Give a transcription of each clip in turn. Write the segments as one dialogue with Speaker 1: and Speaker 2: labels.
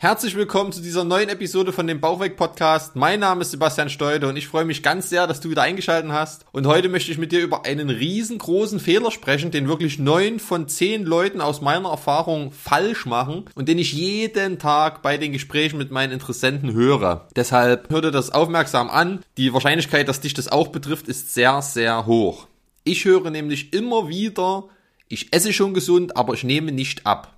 Speaker 1: Herzlich willkommen zu dieser neuen Episode von dem Bauchweg Podcast. Mein Name ist Sebastian Steude und ich freue mich ganz sehr, dass du wieder eingeschaltet hast. Und heute möchte ich mit dir über einen riesengroßen Fehler sprechen, den wirklich neun von zehn Leuten aus meiner Erfahrung falsch machen und den ich jeden Tag bei den Gesprächen mit meinen Interessenten höre. Deshalb hör dir das aufmerksam an. Die Wahrscheinlichkeit, dass dich das auch betrifft, ist sehr, sehr hoch. Ich höre nämlich immer wieder, ich esse schon gesund, aber ich nehme nicht ab.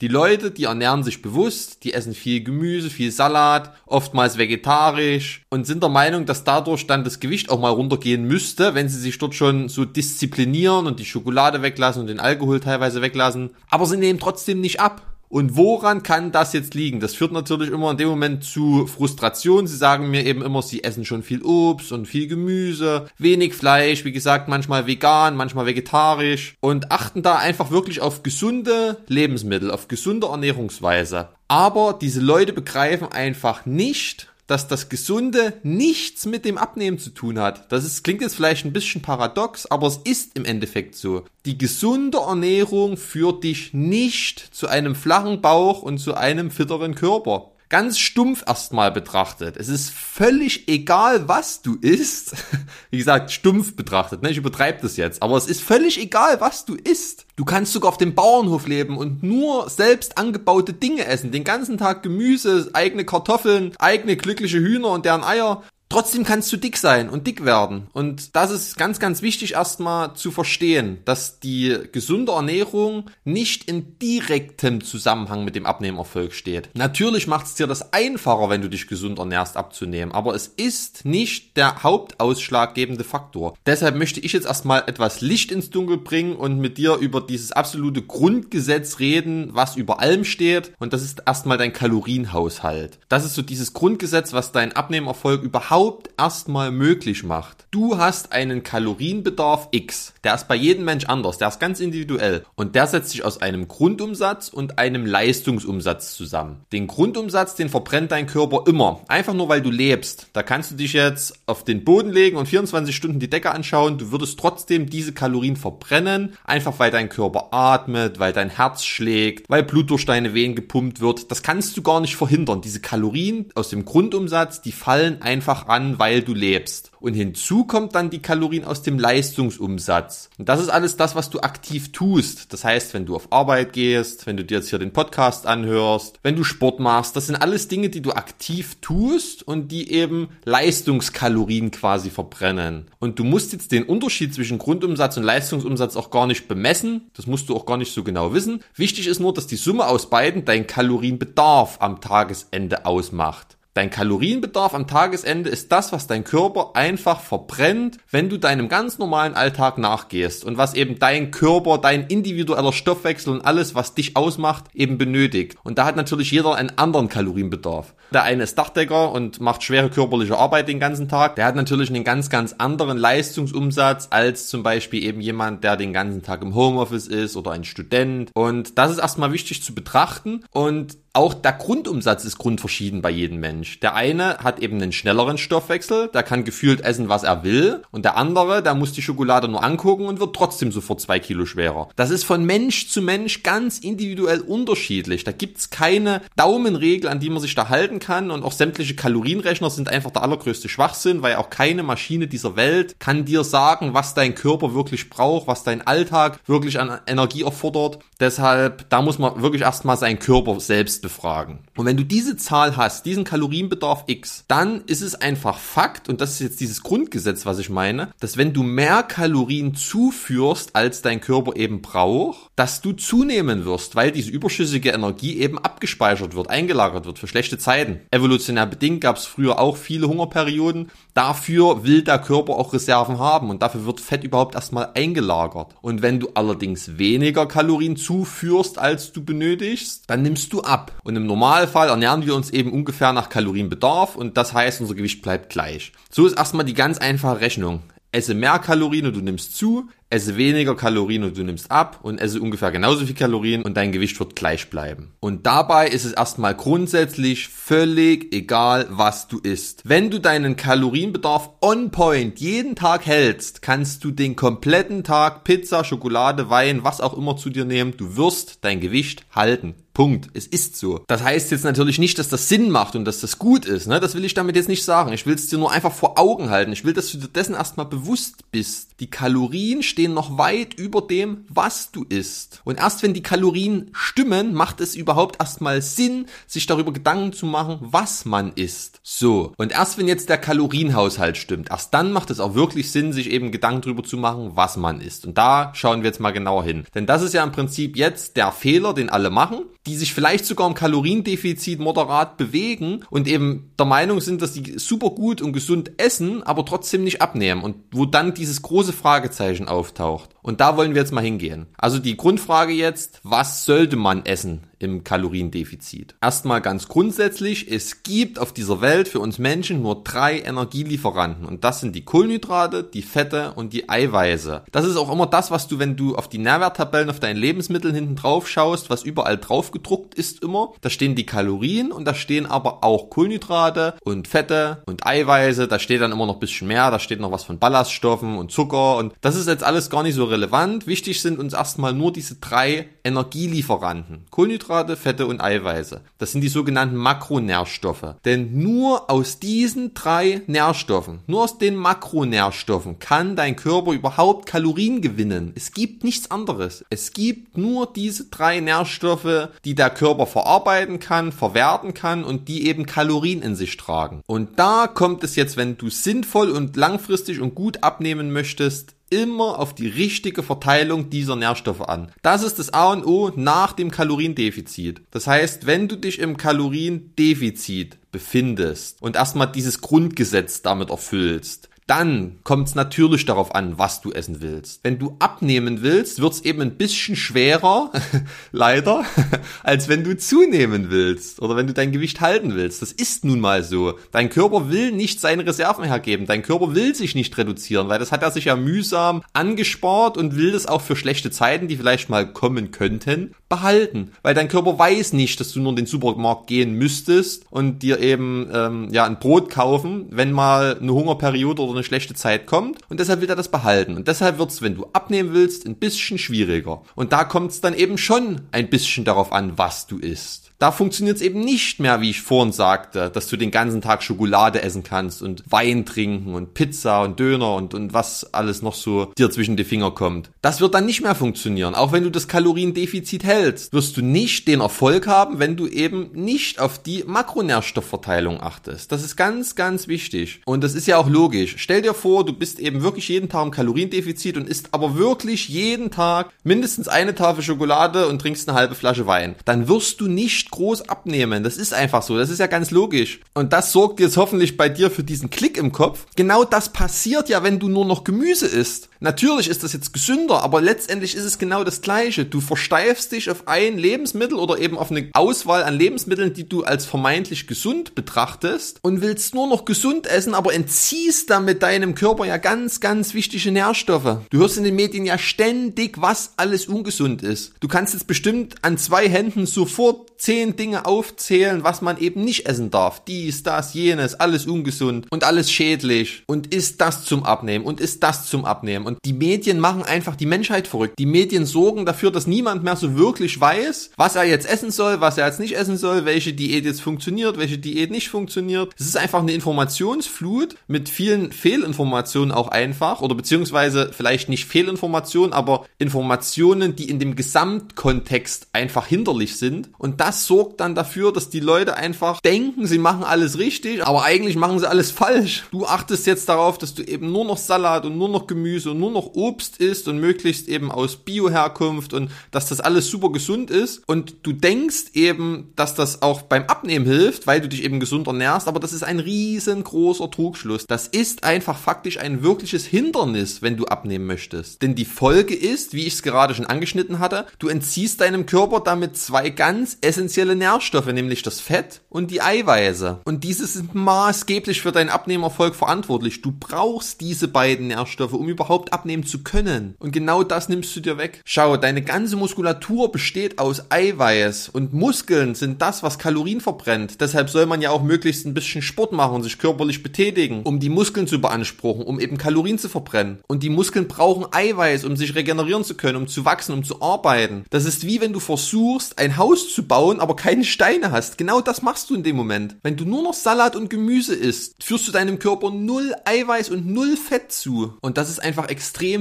Speaker 1: Die Leute, die ernähren sich bewusst, die essen viel Gemüse, viel Salat, oftmals vegetarisch und sind der Meinung, dass dadurch dann das Gewicht auch mal runtergehen müsste, wenn sie sich dort schon so disziplinieren und die Schokolade weglassen und den Alkohol teilweise weglassen. Aber sie nehmen trotzdem nicht ab. Und woran kann das jetzt liegen? Das führt natürlich immer in dem Moment zu Frustration. Sie sagen mir eben immer, sie essen schon viel Obst und viel Gemüse, wenig Fleisch, wie gesagt, manchmal vegan, manchmal vegetarisch und achten da einfach wirklich auf gesunde Lebensmittel, auf gesunde Ernährungsweise. Aber diese Leute begreifen einfach nicht, dass das Gesunde nichts mit dem Abnehmen zu tun hat. Das ist, klingt jetzt vielleicht ein bisschen paradox, aber es ist im Endeffekt so. Die gesunde Ernährung führt dich nicht zu einem flachen Bauch und zu einem fitteren Körper ganz stumpf erstmal betrachtet. Es ist völlig egal, was du isst. Wie gesagt, stumpf betrachtet, ne? Ich übertreibe das jetzt. Aber es ist völlig egal, was du isst. Du kannst sogar auf dem Bauernhof leben und nur selbst angebaute Dinge essen. Den ganzen Tag Gemüse, eigene Kartoffeln, eigene glückliche Hühner und deren Eier. Trotzdem kannst du dick sein und dick werden. Und das ist ganz, ganz wichtig erstmal zu verstehen, dass die gesunde Ernährung nicht in direktem Zusammenhang mit dem Abnehmerfolg steht. Natürlich macht es dir das einfacher, wenn du dich gesund ernährst, abzunehmen, aber es ist nicht der hauptausschlaggebende Faktor. Deshalb möchte ich jetzt erstmal etwas Licht ins Dunkel bringen und mit dir über dieses absolute Grundgesetz reden, was über allem steht. Und das ist erstmal dein Kalorienhaushalt. Das ist so dieses Grundgesetz, was deinen Abnehmerfolg überhaupt überhaupt erstmal möglich macht. Du hast einen Kalorienbedarf X. Der ist bei jedem Mensch anders. Der ist ganz individuell. Und der setzt sich aus einem Grundumsatz und einem Leistungsumsatz zusammen. Den Grundumsatz, den verbrennt dein Körper immer. Einfach nur, weil du lebst. Da kannst du dich jetzt auf den Boden legen und 24 Stunden die Decke anschauen. Du würdest trotzdem diese Kalorien verbrennen. Einfach weil dein Körper atmet, weil dein Herz schlägt, weil Blut durch deine Venen gepumpt wird. Das kannst du gar nicht verhindern. Diese Kalorien aus dem Grundumsatz, die fallen einfach an, weil du lebst. Und hinzu kommt dann die Kalorien aus dem Leistungsumsatz. Und das ist alles das, was du aktiv tust. Das heißt, wenn du auf Arbeit gehst, wenn du dir jetzt hier den Podcast anhörst, wenn du Sport machst, das sind alles Dinge, die du aktiv tust und die eben Leistungskalorien quasi verbrennen. Und du musst jetzt den Unterschied zwischen Grundumsatz und Leistungsumsatz auch gar nicht bemessen. Das musst du auch gar nicht so genau wissen. Wichtig ist nur, dass die Summe aus beiden dein Kalorienbedarf am Tagesende ausmacht. Dein Kalorienbedarf am Tagesende ist das, was dein Körper einfach verbrennt, wenn du deinem ganz normalen Alltag nachgehst und was eben dein Körper, dein individueller Stoffwechsel und alles, was dich ausmacht, eben benötigt. Und da hat natürlich jeder einen anderen Kalorienbedarf. Der eine ist Dachdecker und macht schwere körperliche Arbeit den ganzen Tag. Der hat natürlich einen ganz, ganz anderen Leistungsumsatz als zum Beispiel eben jemand, der den ganzen Tag im Homeoffice ist oder ein Student. Und das ist erstmal wichtig zu betrachten und auch der Grundumsatz ist grundverschieden bei jedem Mensch. Der eine hat eben einen schnelleren Stoffwechsel, der kann gefühlt essen, was er will. Und der andere, der muss die Schokolade nur angucken und wird trotzdem sofort zwei Kilo schwerer. Das ist von Mensch zu Mensch ganz individuell unterschiedlich. Da gibt's keine Daumenregel, an die man sich da halten kann. Und auch sämtliche Kalorienrechner sind einfach der allergrößte Schwachsinn, weil auch keine Maschine dieser Welt kann dir sagen, was dein Körper wirklich braucht, was dein Alltag wirklich an Energie erfordert. Deshalb, da muss man wirklich erstmal seinen Körper selbst befragen. Und wenn du diese Zahl hast, diesen Kalorienbedarf X, dann ist es einfach Fakt, und das ist jetzt dieses Grundgesetz, was ich meine, dass wenn du mehr Kalorien zuführst, als dein Körper eben braucht, dass du zunehmen wirst, weil diese überschüssige Energie eben abgespeichert wird, eingelagert wird für schlechte Zeiten. Evolutionär bedingt gab es früher auch viele Hungerperioden. Dafür will der Körper auch Reserven haben und dafür wird Fett überhaupt erstmal eingelagert. Und wenn du allerdings weniger Kalorien zuführst, als du benötigst, dann nimmst du ab. Und im Normalfall ernähren wir uns eben ungefähr nach Kalorienbedarf und das heißt, unser Gewicht bleibt gleich. So ist erstmal die ganz einfache Rechnung. Esse mehr Kalorien und du nimmst zu, esse weniger Kalorien und du nimmst ab und esse ungefähr genauso viel Kalorien und dein Gewicht wird gleich bleiben. Und dabei ist es erstmal grundsätzlich völlig egal, was du isst. Wenn du deinen Kalorienbedarf on point jeden Tag hältst, kannst du den kompletten Tag Pizza, Schokolade, Wein, was auch immer zu dir nehmen. Du wirst dein Gewicht halten. Punkt. Es ist so. Das heißt jetzt natürlich nicht, dass das Sinn macht und dass das gut ist. Ne? Das will ich damit jetzt nicht sagen. Ich will es dir nur einfach vor Augen halten. Ich will, dass du dir dessen erstmal bewusst bist. Die Kalorien stehen noch weit über dem, was du isst. Und erst wenn die Kalorien stimmen, macht es überhaupt erstmal Sinn, sich darüber Gedanken zu machen, was man isst. So. Und erst wenn jetzt der Kalorienhaushalt stimmt, erst dann macht es auch wirklich Sinn, sich eben Gedanken darüber zu machen, was man isst. Und da schauen wir jetzt mal genauer hin. Denn das ist ja im Prinzip jetzt der Fehler, den alle machen die sich vielleicht sogar im Kaloriendefizit moderat bewegen und eben der Meinung sind, dass die super gut und gesund essen, aber trotzdem nicht abnehmen und wo dann dieses große Fragezeichen auftaucht. Und da wollen wir jetzt mal hingehen. Also die Grundfrage jetzt, was sollte man essen im Kaloriendefizit? Erstmal ganz grundsätzlich, es gibt auf dieser Welt für uns Menschen nur drei Energielieferanten und das sind die Kohlenhydrate, die Fette und die Eiweiße. Das ist auch immer das, was du, wenn du auf die Nährwerttabellen auf deinen Lebensmitteln hinten drauf schaust, was überall drauf gedruckt ist immer, da stehen die Kalorien und da stehen aber auch Kohlenhydrate und Fette und Eiweiße, da steht dann immer noch bisschen mehr, da steht noch was von Ballaststoffen und Zucker und das ist jetzt alles gar nicht so relevant. Wichtig sind uns erstmal nur diese drei Energielieferanten. Kohlenhydrate, Fette und Eiweiße. Das sind die sogenannten Makronährstoffe. Denn nur aus diesen drei Nährstoffen, nur aus den Makronährstoffen kann dein Körper überhaupt Kalorien gewinnen. Es gibt nichts anderes. Es gibt nur diese drei Nährstoffe, die der Körper verarbeiten kann, verwerten kann und die eben Kalorien in sich tragen. Und da kommt es jetzt, wenn du sinnvoll und langfristig und gut abnehmen möchtest, immer auf die richtige Verteilung dieser Nährstoffe an. Das ist das A und O nach dem Kaloriendefizit. Das heißt, wenn du dich im Kaloriendefizit befindest und erstmal dieses Grundgesetz damit erfüllst, dann kommt es natürlich darauf an, was du essen willst. Wenn du abnehmen willst, wird es eben ein bisschen schwerer, leider, als wenn du zunehmen willst oder wenn du dein Gewicht halten willst. Das ist nun mal so. Dein Körper will nicht seine Reserven hergeben. Dein Körper will sich nicht reduzieren, weil das hat er sich ja mühsam angespart und will das auch für schlechte Zeiten, die vielleicht mal kommen könnten, behalten. Weil dein Körper weiß nicht, dass du nur in den Supermarkt gehen müsstest und dir eben ähm, ja ein Brot kaufen, wenn mal eine Hungerperiode oder eine schlechte Zeit kommt und deshalb will er das behalten. Und deshalb wird es, wenn du abnehmen willst, ein bisschen schwieriger. Und da kommt es dann eben schon ein bisschen darauf an, was du isst. Da funktioniert es eben nicht mehr, wie ich vorhin sagte, dass du den ganzen Tag Schokolade essen kannst und Wein trinken und Pizza und Döner und, und was alles noch so dir zwischen die Finger kommt. Das wird dann nicht mehr funktionieren. Auch wenn du das Kaloriendefizit hältst, wirst du nicht den Erfolg haben, wenn du eben nicht auf die Makronährstoffverteilung achtest. Das ist ganz, ganz wichtig. Und das ist ja auch logisch. Stell dir vor, du bist eben wirklich jeden Tag im Kaloriendefizit und isst aber wirklich jeden Tag mindestens eine Tafel Schokolade und trinkst eine halbe Flasche Wein. Dann wirst du nicht groß abnehmen. Das ist einfach so. Das ist ja ganz logisch. Und das sorgt jetzt hoffentlich bei dir für diesen Klick im Kopf. Genau das passiert ja, wenn du nur noch Gemüse isst. Natürlich ist das jetzt gesünder, aber letztendlich ist es genau das Gleiche. Du versteifst dich auf ein Lebensmittel oder eben auf eine Auswahl an Lebensmitteln, die du als vermeintlich gesund betrachtest und willst nur noch gesund essen, aber entziehst damit deinem Körper ja ganz, ganz wichtige Nährstoffe. Du hörst in den Medien ja ständig, was alles ungesund ist. Du kannst jetzt bestimmt an zwei Händen sofort zehn Dinge aufzählen, was man eben nicht essen darf. Dies, das, jenes, alles ungesund und alles schädlich. Und ist das zum Abnehmen und ist das zum Abnehmen. Und die Medien machen einfach die Menschheit verrückt. Die Medien sorgen dafür, dass niemand mehr so wirklich weiß, was er jetzt essen soll, was er jetzt nicht essen soll, welche Diät jetzt funktioniert, welche Diät nicht funktioniert. Es ist einfach eine Informationsflut mit vielen Fehlinformationen auch einfach oder beziehungsweise vielleicht nicht Fehlinformationen, aber Informationen, die in dem Gesamtkontext einfach hinderlich sind. Und das sorgt dann dafür, dass die Leute einfach denken, sie machen alles richtig, aber eigentlich machen sie alles falsch. Du achtest jetzt darauf, dass du eben nur noch Salat und nur noch Gemüse und nur noch Obst isst und möglichst eben aus Bio-Herkunft und dass das alles super gesund ist und du denkst eben, dass das auch beim Abnehmen hilft, weil du dich eben gesund ernährst, aber das ist ein riesengroßer Trugschluss. Das ist einfach faktisch ein wirkliches Hindernis, wenn du abnehmen möchtest. Denn die Folge ist, wie ich es gerade schon angeschnitten hatte, du entziehst deinem Körper damit zwei ganz essentielle Nährstoffe, nämlich das Fett und die Eiweiße. Und diese sind maßgeblich für deinen Abnehmerfolg verantwortlich. Du brauchst diese beiden Nährstoffe, um überhaupt abnehmen zu können. Und genau das nimmst du dir weg. Schau, deine ganze Muskulatur besteht aus Eiweiß und Muskeln sind das, was Kalorien verbrennt. Deshalb soll man ja auch möglichst ein bisschen Sport machen und sich körperlich betätigen, um die Muskeln zu beanspruchen, um eben Kalorien zu verbrennen. Und die Muskeln brauchen Eiweiß, um sich regenerieren zu können, um zu wachsen, um zu arbeiten. Das ist wie wenn du versuchst, ein Haus zu bauen, aber keine Steine hast. Genau das machst du in dem Moment. Wenn du nur noch Salat und Gemüse isst, führst du deinem Körper null Eiweiß und null Fett zu. Und das ist einfach extrem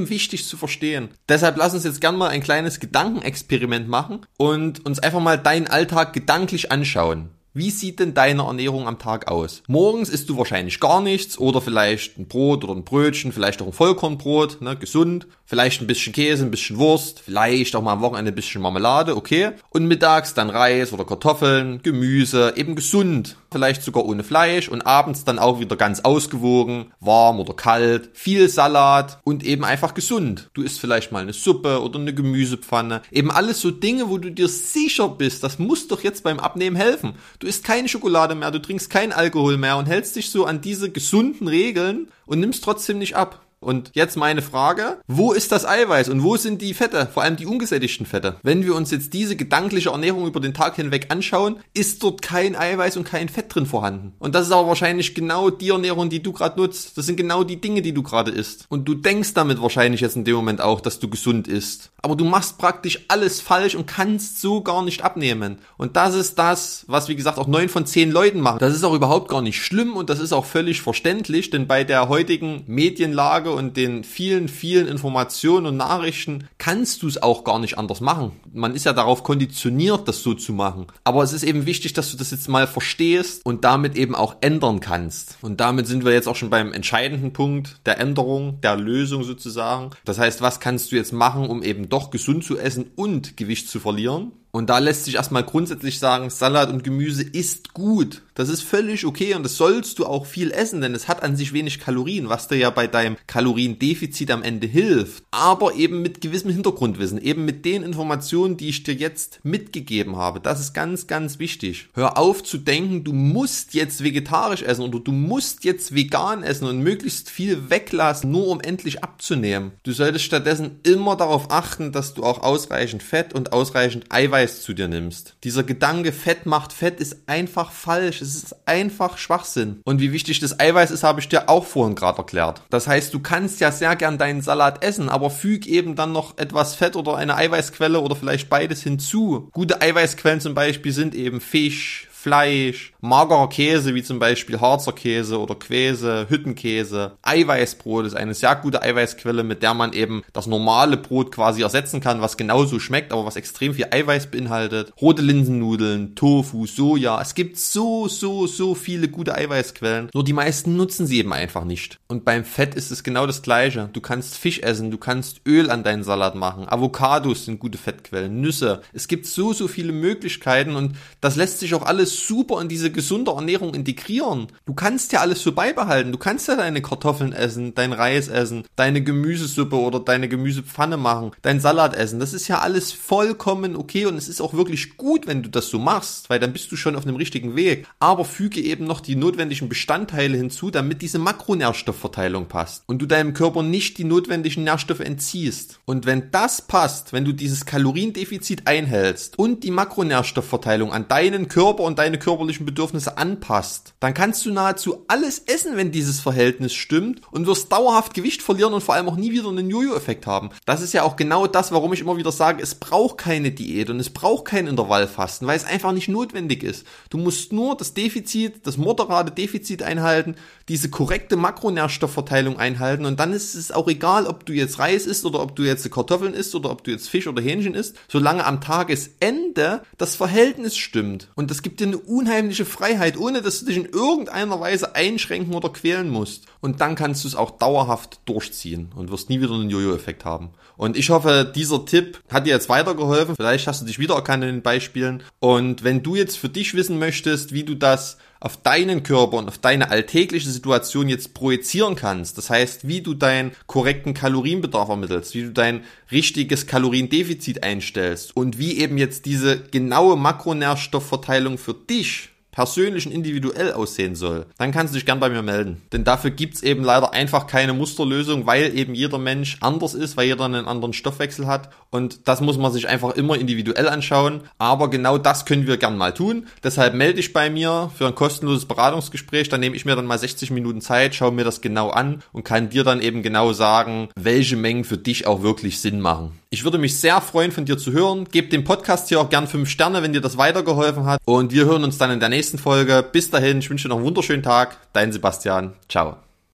Speaker 1: wichtig zu verstehen. Deshalb lass uns jetzt gerne mal ein kleines Gedankenexperiment machen und uns einfach mal deinen Alltag gedanklich anschauen. Wie sieht denn deine Ernährung am Tag aus? Morgens isst du wahrscheinlich gar nichts oder vielleicht ein Brot oder ein Brötchen, vielleicht auch ein Vollkornbrot, ne, gesund. Vielleicht ein bisschen Käse, ein bisschen Wurst, vielleicht auch mal am Wochenende ein bisschen Marmelade, okay. Und mittags dann Reis oder Kartoffeln, Gemüse, eben gesund. Vielleicht sogar ohne Fleisch und abends dann auch wieder ganz ausgewogen, warm oder kalt, viel Salat und eben einfach gesund. Du isst vielleicht mal eine Suppe oder eine Gemüsepfanne. Eben alles so Dinge, wo du dir sicher bist, das muss doch jetzt beim Abnehmen helfen. Du isst keine Schokolade mehr, du trinkst keinen Alkohol mehr und hältst dich so an diese gesunden Regeln und nimmst trotzdem nicht ab. Und jetzt meine Frage, wo ist das Eiweiß und wo sind die Fette, vor allem die ungesättigten Fette? Wenn wir uns jetzt diese gedankliche Ernährung über den Tag hinweg anschauen, ist dort kein Eiweiß und kein Fett drin vorhanden. Und das ist aber wahrscheinlich genau die Ernährung, die du gerade nutzt. Das sind genau die Dinge, die du gerade isst. Und du denkst damit wahrscheinlich jetzt in dem Moment auch, dass du gesund isst. Aber du machst praktisch alles falsch und kannst so gar nicht abnehmen. Und das ist das, was wie gesagt auch neun von zehn Leuten machen. Das ist auch überhaupt gar nicht schlimm und das ist auch völlig verständlich, denn bei der heutigen Medienlage Lage und den vielen, vielen Informationen und Nachrichten kannst du es auch gar nicht anders machen. Man ist ja darauf konditioniert, das so zu machen. Aber es ist eben wichtig, dass du das jetzt mal verstehst und damit eben auch ändern kannst. Und damit sind wir jetzt auch schon beim entscheidenden Punkt der Änderung, der Lösung sozusagen. Das heißt, was kannst du jetzt machen, um eben doch gesund zu essen und Gewicht zu verlieren? Und da lässt sich erstmal grundsätzlich sagen, Salat und Gemüse ist gut. Das ist völlig okay und das sollst du auch viel essen, denn es hat an sich wenig Kalorien, was dir ja bei deinem Kaloriendefizit am Ende hilft. Aber eben mit gewissem Hintergrundwissen, eben mit den Informationen, die ich dir jetzt mitgegeben habe. Das ist ganz, ganz wichtig. Hör auf zu denken, du musst jetzt vegetarisch essen oder du musst jetzt vegan essen und möglichst viel weglassen, nur um endlich abzunehmen. Du solltest stattdessen immer darauf achten, dass du auch ausreichend Fett und ausreichend Eiweiß Eiweiß zu dir nimmst. Dieser Gedanke, Fett macht Fett, ist einfach falsch. Es ist einfach Schwachsinn. Und wie wichtig das Eiweiß ist, habe ich dir auch vorhin gerade erklärt. Das heißt, du kannst ja sehr gern deinen Salat essen, aber füg eben dann noch etwas Fett oder eine Eiweißquelle oder vielleicht beides hinzu. Gute Eiweißquellen zum Beispiel sind eben Fisch, Fleisch, magerer Käse, wie zum Beispiel Harzer Käse oder Quäse, Hüttenkäse. Eiweißbrot ist eine sehr gute Eiweißquelle, mit der man eben das normale Brot quasi ersetzen kann, was genauso schmeckt, aber was extrem viel Eiweiß beinhaltet. Rote Linsennudeln, Tofu, Soja. Es gibt so, so, so viele gute Eiweißquellen. Nur die meisten nutzen sie eben einfach nicht. Und beim Fett ist es genau das gleiche. Du kannst Fisch essen, du kannst Öl an deinen Salat machen. Avocados sind gute Fettquellen, Nüsse. Es gibt so, so viele Möglichkeiten und das lässt sich auch alles super in diese gesunde Ernährung integrieren. Du kannst ja alles so beibehalten. Du kannst ja deine Kartoffeln essen, dein Reis essen, deine Gemüsesuppe oder deine Gemüsepfanne machen, dein Salat essen. Das ist ja alles vollkommen okay und es ist auch wirklich gut, wenn du das so machst, weil dann bist du schon auf einem richtigen Weg. Aber füge eben noch die notwendigen Bestandteile hinzu, damit diese Makronährstoffverteilung passt und du deinem Körper nicht die notwendigen Nährstoffe entziehst. Und wenn das passt, wenn du dieses Kaloriendefizit einhältst und die Makronährstoffverteilung an deinen Körper und deine körperlichen Bedürfnisse anpasst, dann kannst du nahezu alles essen, wenn dieses Verhältnis stimmt und wirst dauerhaft Gewicht verlieren und vor allem auch nie wieder einen Jojo-Effekt haben. Das ist ja auch genau das, warum ich immer wieder sage, es braucht keine Diät und es braucht kein Intervallfasten, weil es einfach nicht notwendig ist. Du musst nur das Defizit, das moderate Defizit einhalten, diese korrekte Makronährstoffverteilung einhalten und dann ist es auch egal, ob du jetzt Reis isst oder ob du jetzt Kartoffeln isst oder ob du jetzt Fisch oder Hähnchen isst, solange am Tagesende das Verhältnis stimmt. Und das gibt dir eine unheimliche Freiheit, ohne dass du dich in irgendeiner Weise einschränken oder quälen musst. Und dann kannst du es auch dauerhaft durchziehen und wirst nie wieder einen Jojo-Effekt haben. Und ich hoffe, dieser Tipp hat dir jetzt weitergeholfen. Vielleicht hast du dich wiedererkannt in den Beispielen. Und wenn du jetzt für dich wissen möchtest, wie du das auf deinen Körper und auf deine alltägliche Situation jetzt projizieren kannst. Das heißt, wie du deinen korrekten Kalorienbedarf ermittelst, wie du dein richtiges Kaloriendefizit einstellst und wie eben jetzt diese genaue Makronährstoffverteilung für dich persönlich und individuell aussehen soll, dann kannst du dich gern bei mir melden. Denn dafür gibt's eben leider einfach keine Musterlösung, weil eben jeder Mensch anders ist, weil jeder einen anderen Stoffwechsel hat. Und das muss man sich einfach immer individuell anschauen. Aber genau das können wir gern mal tun. Deshalb melde dich bei mir für ein kostenloses Beratungsgespräch. Dann nehme ich mir dann mal 60 Minuten Zeit, schaue mir das genau an und kann dir dann eben genau sagen, welche Mengen für dich auch wirklich Sinn machen. Ich würde mich sehr freuen, von dir zu hören. Gebt dem Podcast hier auch gern 5 Sterne, wenn dir das weitergeholfen hat. Und wir hören uns dann in der nächsten Folge. Bis dahin, ich wünsche dir noch einen wunderschönen Tag. Dein Sebastian. Ciao.